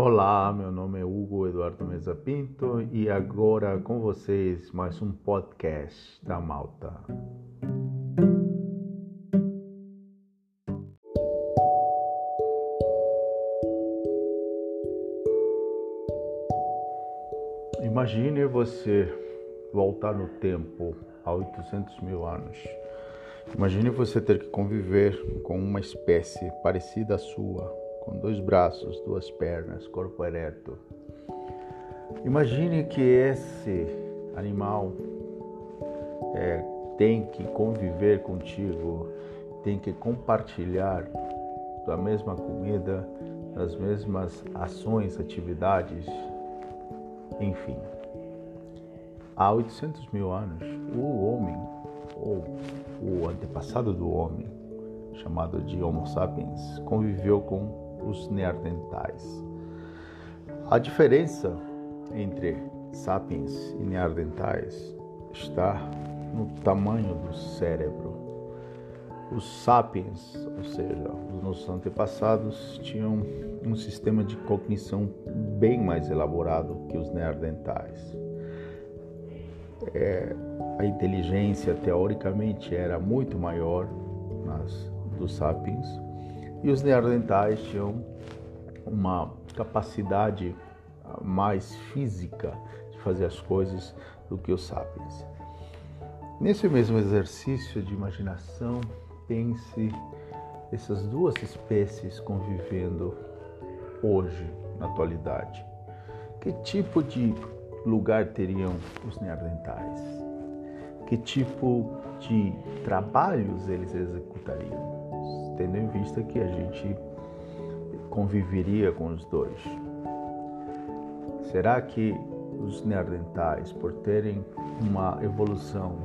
Olá, meu nome é Hugo Eduardo Mesa Pinto e agora com vocês mais um podcast da Malta. Imagine você voltar no tempo há 800 mil anos. Imagine você ter que conviver com uma espécie parecida à sua, com dois braços, duas pernas, corpo ereto. Imagine que esse animal é, tem que conviver contigo, tem que compartilhar da mesma comida, das mesmas ações, atividades, enfim. Há 800 mil anos, o homem, ou o antepassado do homem, chamado de Homo sapiens, conviveu com os neandertais. A diferença entre sapiens e neandertais está no tamanho do cérebro. Os sapiens, ou seja, os nossos antepassados, tinham um sistema de cognição bem mais elaborado que os neandertais. É, a inteligência, teoricamente, era muito maior nas, dos sapiens e os neandertais tinham uma capacidade mais física de fazer as coisas do que os sapiens. Nesse mesmo exercício de imaginação, pense essas duas espécies convivendo hoje, na atualidade. Que tipo de lugar teriam os neandertais? Que tipo de trabalhos eles executariam? Tendo em vista que a gente conviveria com os dois. Será que os neandertais, por terem uma evolução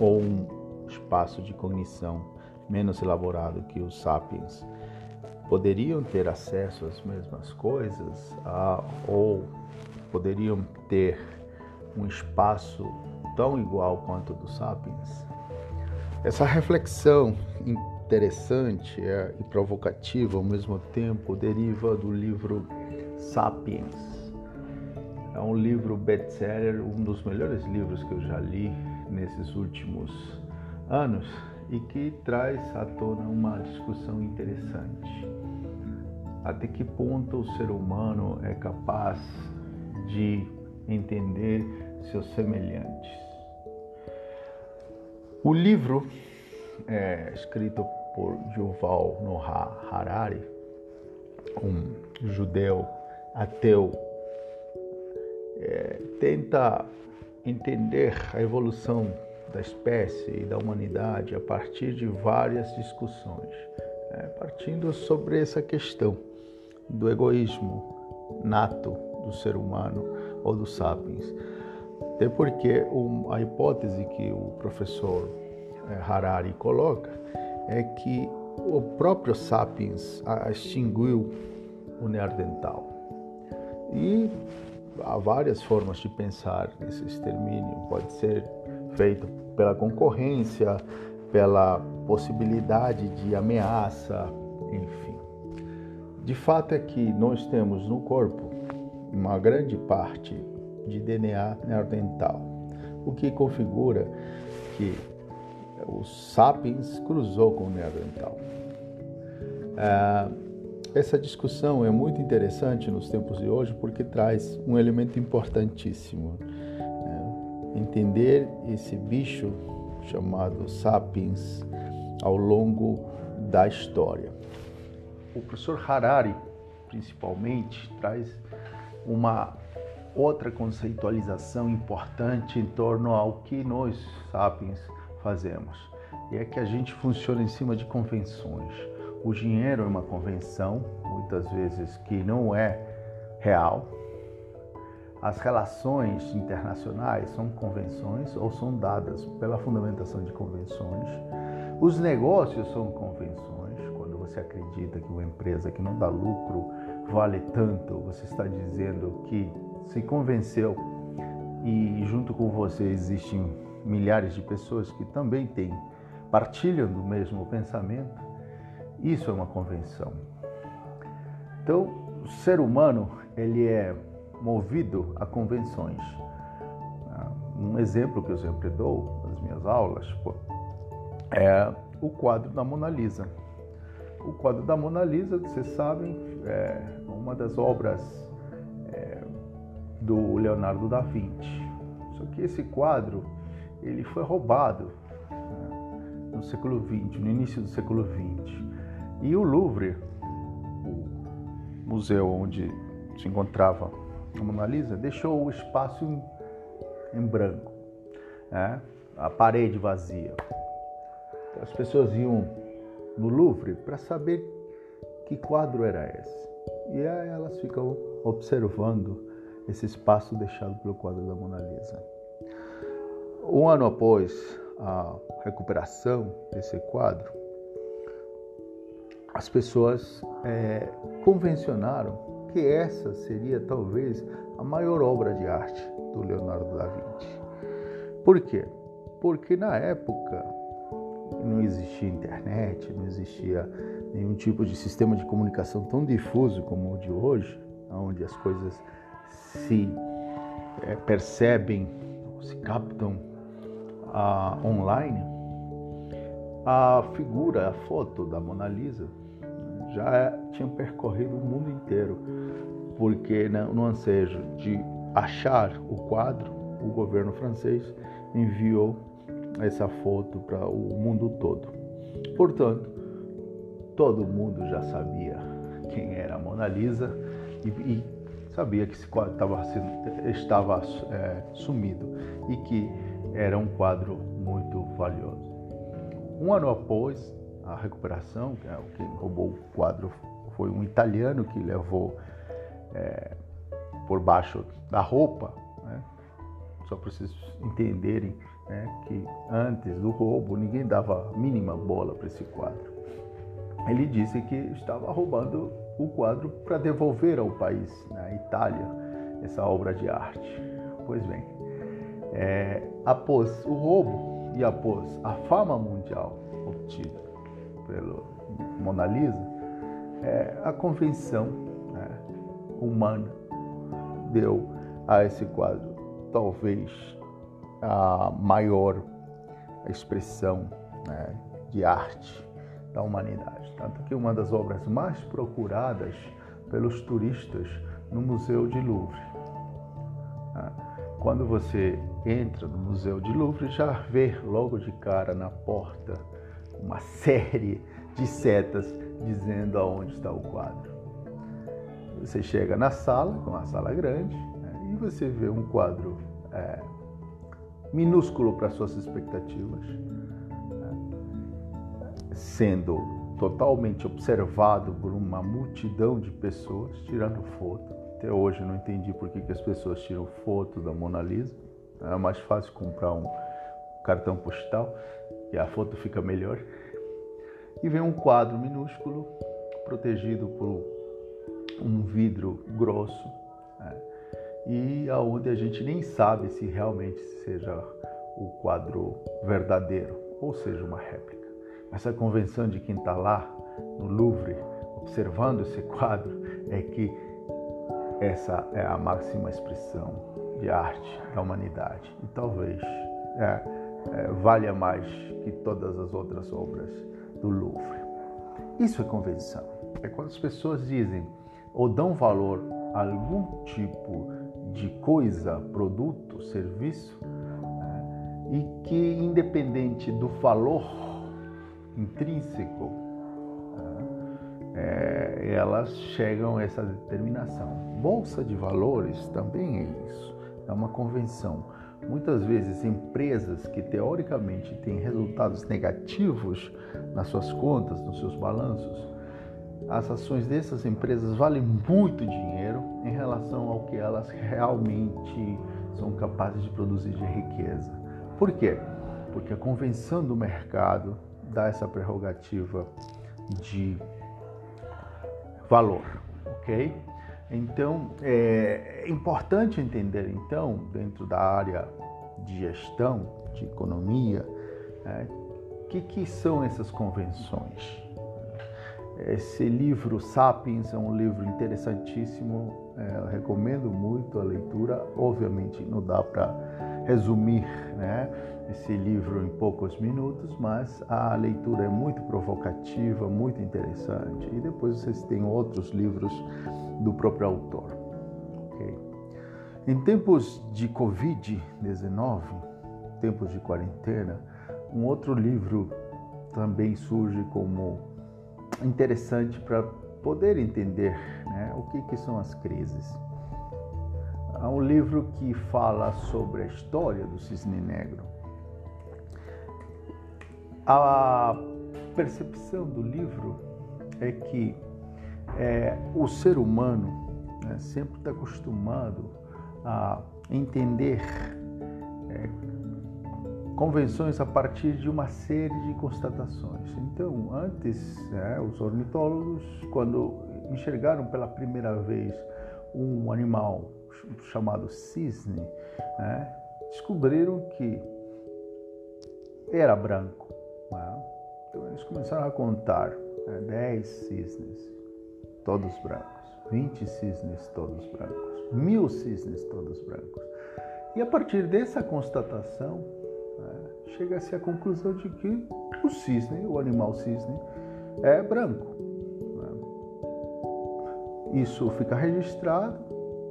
ou um espaço de cognição menos elaborado que os sapiens, poderiam ter acesso às mesmas coisas ou poderiam ter um espaço tão igual quanto o dos sapiens? Essa reflexão interessante é, e provocativa ao mesmo tempo deriva do livro Sapiens. É um livro best-seller, um dos melhores livros que eu já li nesses últimos anos e que traz à tona uma discussão interessante. Até que ponto o ser humano é capaz de entender seus semelhantes? O livro é, escrito por Yuval Noah Harari, um judeu ateu, é, tenta entender a evolução da espécie e da humanidade a partir de várias discussões, é, partindo sobre essa questão do egoísmo nato do ser humano ou dos sapiens. Até porque a hipótese que o professor Harari coloca é que o próprio Sapiens extinguiu o Neandertal. E há várias formas de pensar nesse extermínio. Pode ser feito pela concorrência, pela possibilidade de ameaça, enfim. De fato é que nós temos no corpo uma grande parte de DNA neandertal, o que configura que o Sapiens cruzou com o Neandertal. É, essa discussão é muito interessante nos tempos de hoje porque traz um elemento importantíssimo. É, entender esse bicho chamado Sapiens ao longo da história. O professor Harari, principalmente, traz uma outra conceitualização importante em torno ao que nós, sapiens, fazemos. É que a gente funciona em cima de convenções. O dinheiro é uma convenção, muitas vezes que não é real. As relações internacionais são convenções ou são dadas pela fundamentação de convenções. Os negócios são convenções. Quando você acredita que uma empresa que não dá lucro vale tanto, você está dizendo que se convenceu e junto com você existem milhares de pessoas que também têm, partilham do mesmo pensamento, isso é uma convenção. Então, o ser humano ele é movido a convenções. Ah, um exemplo que eu sempre dou nas minhas aulas é o quadro da Mona Lisa. O quadro da Mona Lisa, vocês sabem, é uma das obras é, do Leonardo da Vinci. Só que esse quadro ele foi roubado né, no século XX, no início do século XX. E o Louvre, o museu onde se encontrava a Mona Lisa, deixou o espaço em, em branco, né? a parede vazia. As pessoas iam no Louvre para saber que quadro era esse. E aí elas ficam observando esse espaço deixado pelo quadro da Mona Lisa. Um ano após a recuperação desse quadro, as pessoas é, convencionaram que essa seria talvez a maior obra de arte do Leonardo da Vinci. Por quê? Porque na época não existia internet, não existia nenhum tipo de sistema de comunicação tão difuso como o de hoje, onde as coisas se é, percebem, se captam ah, online. A figura, a foto da Mona Lisa já tinha percorrido o mundo inteiro, porque né, no ansejo de achar o quadro, o governo francês enviou essa foto para o mundo todo. Portanto, todo mundo já sabia quem era a Mona Lisa e, e sabia que esse quadro estava, estava é, sumido e que era um quadro muito valioso. Um ano após a recuperação, que é quem roubou o quadro foi um italiano que levou é, por baixo da roupa, né? só para vocês entenderem né, que antes do roubo ninguém dava a mínima bola para esse quadro. Ele disse que estava roubando o quadro para devolver ao país, na né, Itália, essa obra de arte. Pois bem, é, após o roubo e após a fama mundial obtida pelo Mona Lisa, é, a convenção né, humana deu a esse quadro talvez a maior expressão né, de arte da humanidade. Tanto que uma das obras mais procuradas pelos turistas no Museu de Louvre. Quando você entra no Museu de Louvre, já vê logo de cara na porta uma série de setas dizendo aonde está o quadro. Você chega na sala, uma sala grande, né, e você vê um quadro é, minúsculo para suas expectativas, né? sendo totalmente observado por uma multidão de pessoas tirando foto. Até hoje não entendi por que, que as pessoas tiram foto da Mona Lisa. É mais fácil comprar um cartão postal e a foto fica melhor. E vem um quadro minúsculo protegido por um vidro grosso. Né? e aonde a gente nem sabe se realmente seja o quadro verdadeiro ou seja uma réplica. Essa convenção de quem está lá no Louvre observando esse quadro é que essa é a máxima expressão de arte da humanidade e talvez é, é, valha mais que todas as outras obras do Louvre. Isso é convenção. É quando as pessoas dizem ou dão valor a algum tipo de coisa, produto, serviço, né? e que, independente do valor intrínseco, né? é, elas chegam a essa determinação. Bolsa de valores também é isso, é uma convenção. Muitas vezes, empresas que teoricamente têm resultados negativos nas suas contas, nos seus balanços, as ações dessas empresas valem muito dinheiro em relação ao que elas realmente são capazes de produzir de riqueza. Por quê? Porque a convenção do mercado dá essa prerrogativa de valor, ok? Então é importante entender então dentro da área de gestão, de economia, é, que, que são essas convenções? Esse livro, Sapiens, é um livro interessantíssimo, é, recomendo muito a leitura. Obviamente, não dá para resumir né, esse livro em poucos minutos, mas a leitura é muito provocativa, muito interessante. E depois vocês têm outros livros do próprio autor. Okay? Em tempos de Covid-19, tempos de quarentena, um outro livro também surge como interessante para poder entender né, o que, que são as crises. Há um livro que fala sobre a história do cisne negro. A percepção do livro é que é, o ser humano né, sempre está acostumado a entender é, convenções a partir de uma série de constatações. Então, antes, né, os ornitólogos, quando enxergaram pela primeira vez um animal chamado cisne, né, descobriram que era branco. Né? Então, eles começaram a contar né, 10 cisnes, todos brancos, 20 cisnes, todos brancos, mil cisnes, todos brancos. E a partir dessa constatação, chega-se à conclusão de que o cisne, o animal cisne, é branco. Né? Isso fica registrado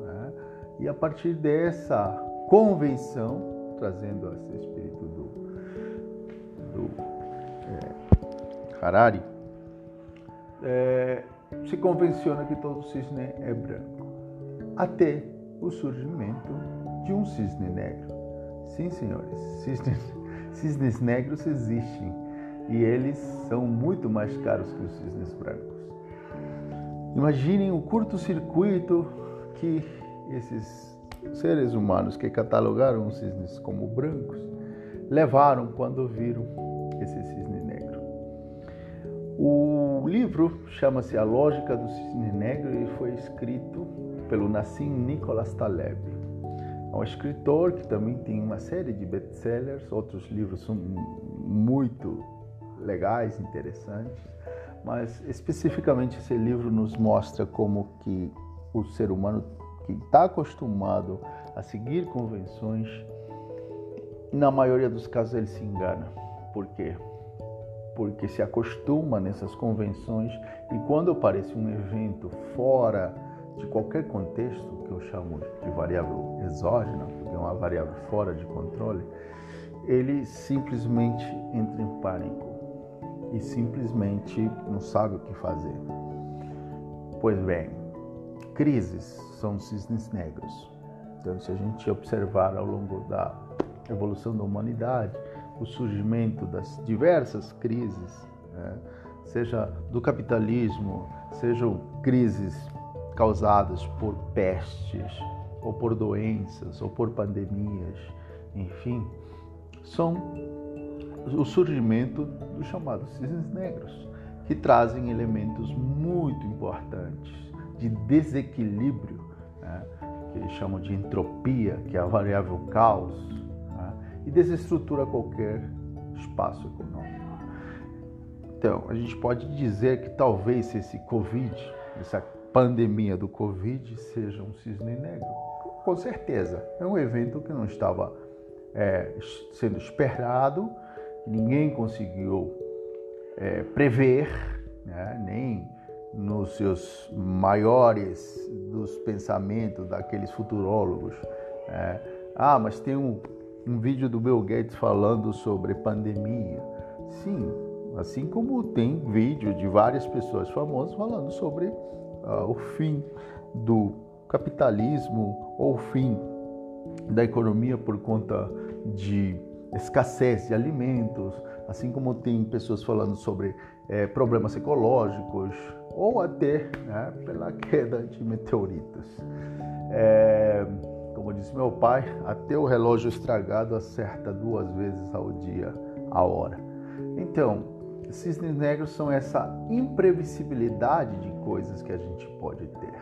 né? e a partir dessa convenção, trazendo esse espírito do, do é, Harari, é, se convenciona que todo cisne é branco, até o surgimento de um cisne negro. Sim, senhores, cisnes cisnes negros existem e eles são muito mais caros que os cisnes brancos. Imaginem o curto-circuito que esses seres humanos que catalogaram os cisnes como brancos levaram quando viram esse cisne negro. O livro chama-se A Lógica do Cisne Negro e foi escrito pelo Nassim Nicholas Taleb. É um escritor que também tem uma série de best-sellers, outros livros são muito legais, interessantes, mas especificamente esse livro nos mostra como que o ser humano que está acostumado a seguir convenções, na maioria dos casos ele se engana. Por quê? Porque se acostuma nessas convenções e quando aparece um evento fora de qualquer contexto, que eu chamo de variável exógena, porque é uma variável fora de controle, ele simplesmente entra em pânico e simplesmente não sabe o que fazer. Pois bem, crises são cisnes negros. Então, se a gente observar ao longo da evolução da humanidade, o surgimento das diversas crises, né, seja do capitalismo, sejam crises causadas por pestes, ou por doenças, ou por pandemias, enfim, são o surgimento dos chamados cisnes negros, que trazem elementos muito importantes de desequilíbrio, né, que eles chamam de entropia, que é a variável caos, e desestrutura qualquer espaço econômico. Então, a gente pode dizer que talvez esse Covid, essa pandemia do Covid seja um cisne negro. Com certeza, é um evento que não estava é, sendo esperado, ninguém conseguiu é, prever, né, nem nos seus maiores dos pensamentos daqueles futurólogos. É, ah, mas tem um, um vídeo do Bill Gates falando sobre pandemia. Sim, assim como tem vídeo de várias pessoas famosas falando sobre uh, o fim do capitalismo ou o fim da economia por conta de escassez de alimentos, assim como tem pessoas falando sobre é, problemas ecológicos ou até né, pela queda de meteoritos. É, como disse meu pai, até o relógio estragado acerta duas vezes ao dia a hora. Então, cisnes negros são essa imprevisibilidade de coisas que a gente pode ter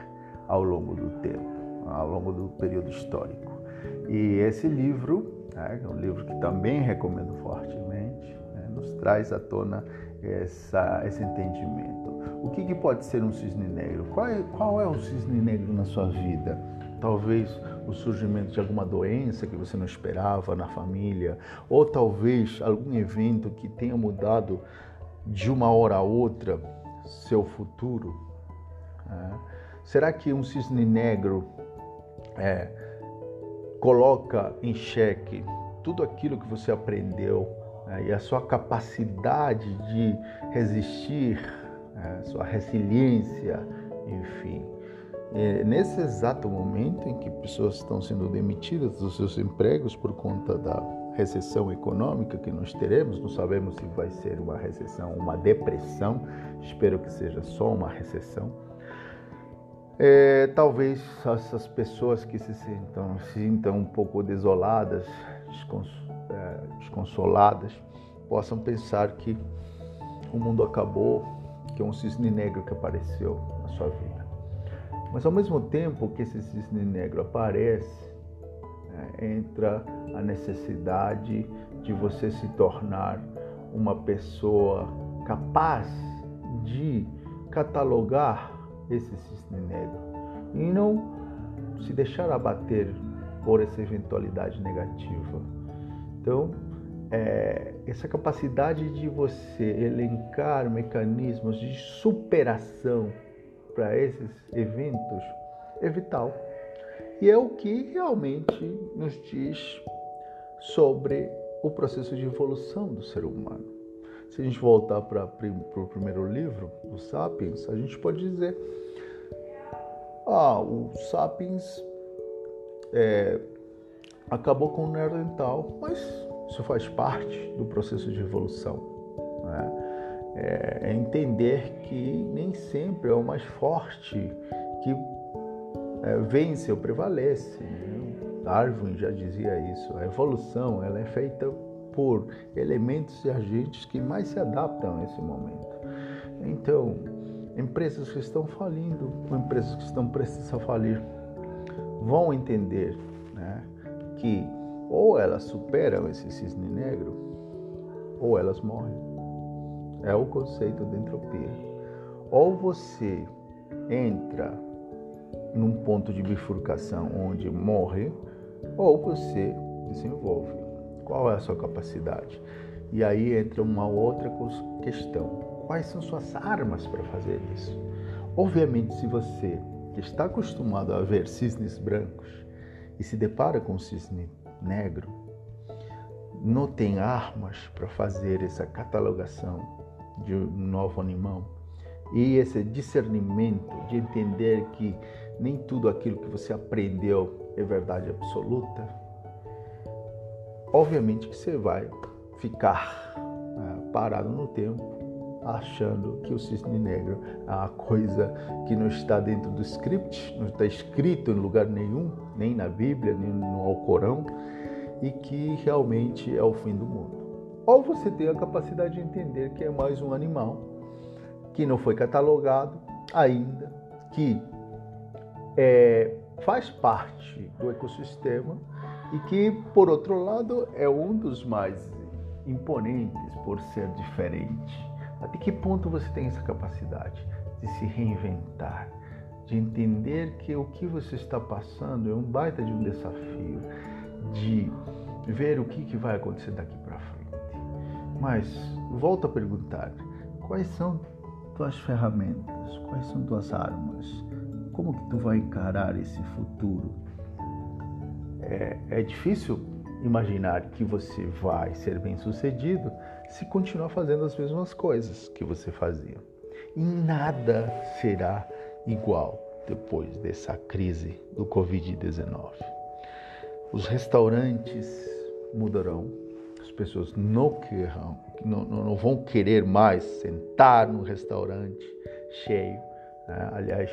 ao longo do tempo, ao longo do período histórico. E esse livro, né, é um livro que também recomendo fortemente, né, nos traz à tona essa, esse entendimento. O que, que pode ser um cisne negro? Qual é, qual é o cisne negro na sua vida? Talvez o surgimento de alguma doença que você não esperava na família, ou talvez algum evento que tenha mudado de uma hora a outra seu futuro. É. Será que um cisne negro é, coloca em xeque tudo aquilo que você aprendeu é, e a sua capacidade de resistir, é, sua resiliência, enfim? É, nesse exato momento em que pessoas estão sendo demitidas dos seus empregos por conta da recessão econômica que nós teremos, não sabemos se vai ser uma recessão, uma depressão, espero que seja só uma recessão. É, talvez essas pessoas que se sintam, se sintam um pouco desoladas, é, desconsoladas, possam pensar que o mundo acabou, que é um cisne negro que apareceu na sua vida. Mas ao mesmo tempo que esse cisne negro aparece, é, entra a necessidade de você se tornar uma pessoa capaz de catalogar esse cisne negro e não se deixar abater por essa eventualidade negativa. Então, é, essa capacidade de você elencar mecanismos de superação para esses eventos é vital. E é o que realmente nos diz sobre o processo de evolução do ser humano. Se a gente voltar para o primeiro livro, o Sapiens, a gente pode dizer: ah, o Sapiens é, acabou com o Neandertal, mas isso faz parte do processo de evolução. Né? É, é entender que nem sempre é o mais forte que é, vence ou prevalece. Né? Darwin já dizia isso. A evolução ela é feita por elementos e agentes que mais se adaptam a esse momento. Então, empresas que estão falindo, empresas que estão prestes a falir, vão entender né, que ou elas superam esse cisne negro, ou elas morrem. É o conceito de entropia. Ou você entra num ponto de bifurcação onde morre, ou você desenvolve. Qual é a sua capacidade? E aí entra uma outra questão. Quais são suas armas para fazer isso? Obviamente, se você que está acostumado a ver cisnes brancos e se depara com um cisne negro, não tem armas para fazer essa catalogação de um novo animal. E esse discernimento de entender que nem tudo aquilo que você aprendeu é verdade absoluta, obviamente que você vai ficar é, parado no tempo achando que o cisne negro é uma coisa que não está dentro do script, não está escrito em lugar nenhum, nem na Bíblia, nem no Alcorão, e que realmente é o fim do mundo ou você tem a capacidade de entender que é mais um animal que não foi catalogado ainda, que é, faz parte do ecossistema e que, por outro lado, é um dos mais imponentes por ser diferente. Até que ponto você tem essa capacidade de se reinventar, de entender que o que você está passando é um baita de um desafio, de ver o que, que vai acontecer daqui para. Mas volto a perguntar: quais são tuas ferramentas? Quais são tuas armas? Como que tu vai encarar esse futuro? É, é difícil imaginar que você vai ser bem sucedido se continuar fazendo as mesmas coisas que você fazia. E nada será igual depois dessa crise do Covid-19. Os restaurantes mudarão, as pessoas não, querrão, não, não vão querer mais sentar num restaurante cheio. Né? Aliás,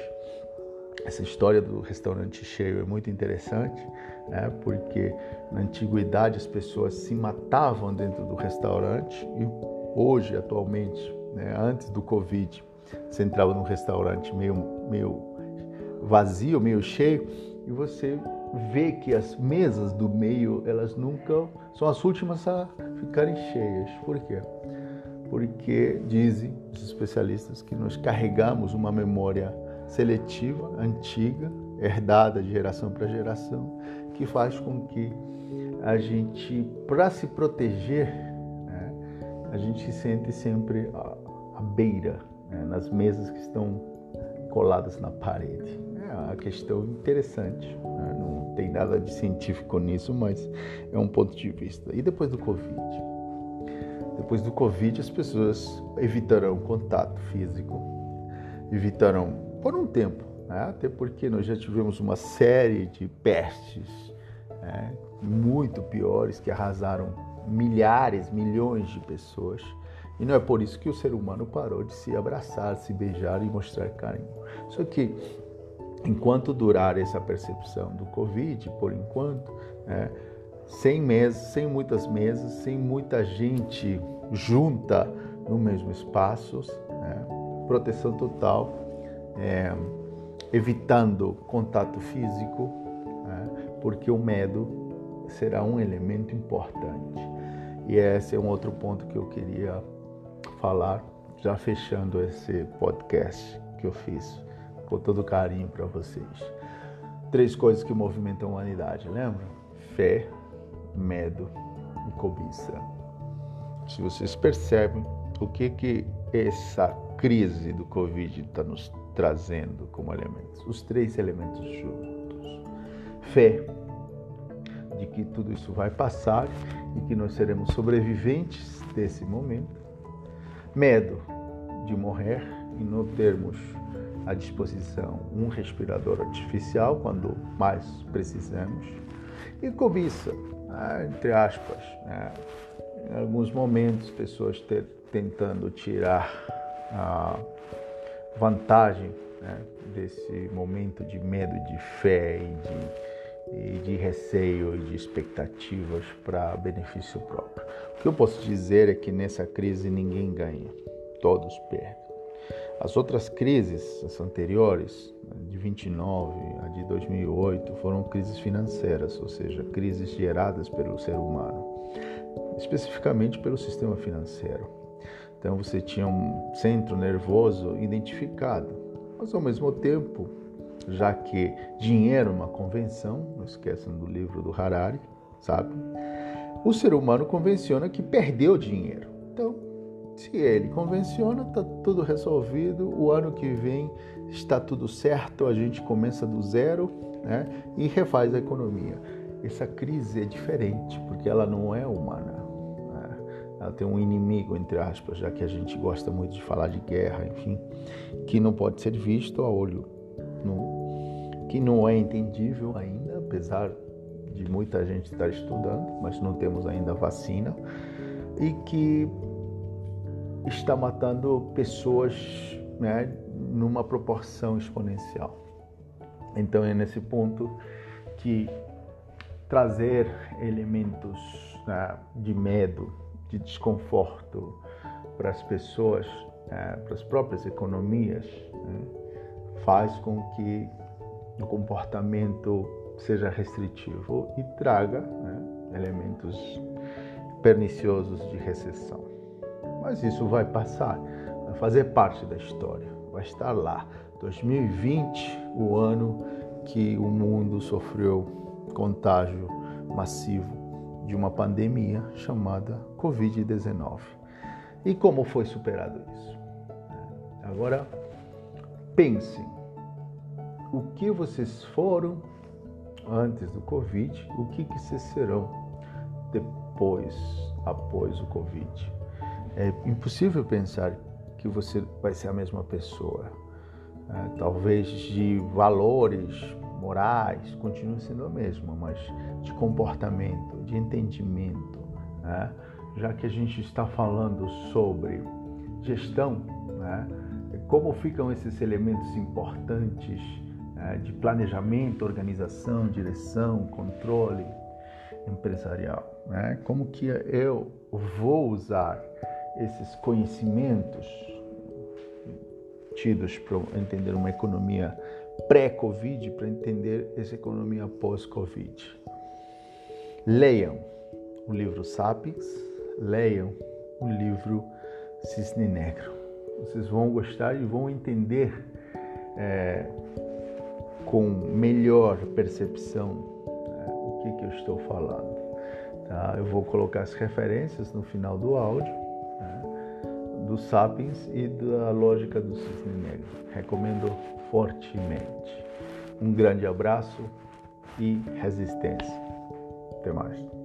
essa história do restaurante cheio é muito interessante, né? porque na antiguidade as pessoas se matavam dentro do restaurante e hoje, atualmente, né? antes do Covid, você entrava num restaurante meio, meio vazio, meio cheio e você vê que as mesas do meio, elas nunca são as últimas a ficarem cheias. Por quê? porque dizem os especialistas que nós carregamos uma memória seletiva, antiga, herdada de geração para geração, que faz com que a gente, para se proteger, né, a gente se sente sempre à, beira, né, nas mesas que estão coladas na parede. É uma questão interessante, tem nada de científico nisso, mas é um ponto de vista. E depois do Covid? Depois do Covid, as pessoas evitarão contato físico, evitarão por um tempo, né? até porque nós já tivemos uma série de pestes né? muito piores que arrasaram milhares, milhões de pessoas. E não é por isso que o ser humano parou de se abraçar, se beijar e mostrar carinho. Só que enquanto durar essa percepção do Covid, por enquanto, né, sem mesas, sem muitas mesas, sem muita gente junta no mesmo espaço, né, proteção total, é, evitando contato físico, né, porque o medo será um elemento importante. E esse é um outro ponto que eu queria falar, já fechando esse podcast que eu fiz com todo carinho para vocês. Três coisas que movimentam a humanidade, lembra? Fé, medo e cobiça. Se vocês percebem o que que essa crise do Covid está nos trazendo como elementos, os três elementos juntos. Fé de que tudo isso vai passar e que nós seremos sobreviventes desse momento. Medo de morrer e não termos à disposição um respirador artificial quando mais precisamos. E cobiça, né, entre aspas, né, em alguns momentos, pessoas ter, tentando tirar a vantagem né, desse momento de medo, de fé e de, e de receio e de expectativas para benefício próprio. O que eu posso dizer é que nessa crise ninguém ganha, todos perdem. As outras crises, as anteriores, de 29 a de 2008, foram crises financeiras, ou seja, crises geradas pelo ser humano, especificamente pelo sistema financeiro. Então você tinha um centro nervoso identificado, mas ao mesmo tempo, já que dinheiro é uma convenção, não esqueçam do livro do Harari, sabe? O ser humano convenciona que perdeu dinheiro. Então, se ele convenciona, está tudo resolvido. O ano que vem está tudo certo, a gente começa do zero né, e refaz a economia. Essa crise é diferente, porque ela não é humana. Né? Ela tem um inimigo, entre aspas, já que a gente gosta muito de falar de guerra, enfim, que não pode ser visto a olho nu, que não é entendível ainda, apesar de muita gente estar estudando, mas não temos ainda vacina, e que está matando pessoas né, numa proporção exponencial. Então é nesse ponto que trazer elementos né, de medo, de desconforto para as pessoas, né, para as próprias economias, né, faz com que o comportamento seja restritivo e traga né, elementos perniciosos de recessão. Mas isso vai passar, vai fazer parte da história, vai estar lá. 2020, o ano que o mundo sofreu contágio massivo de uma pandemia chamada Covid-19. E como foi superado isso? Agora, pensem o que vocês foram antes do Covid, o que, que vocês serão depois, após o Covid. É impossível pensar que você vai ser a mesma pessoa. É, talvez de valores morais continue sendo a mesma, mas de comportamento, de entendimento, né? já que a gente está falando sobre gestão, né? como ficam esses elementos importantes né? de planejamento, organização, direção, controle empresarial, né? como que eu vou usar esses conhecimentos tidos para entender uma economia pré-Covid, para entender essa economia pós-Covid. Leiam o livro Sapiens, leiam o livro cisne negro. Vocês vão gostar e vão entender é, com melhor percepção é, o que, que eu estou falando. Tá? Eu vou colocar as referências no final do áudio do Sapiens e da lógica do cisne negro. Recomendo fortemente. Um grande abraço e resistência. Até mais.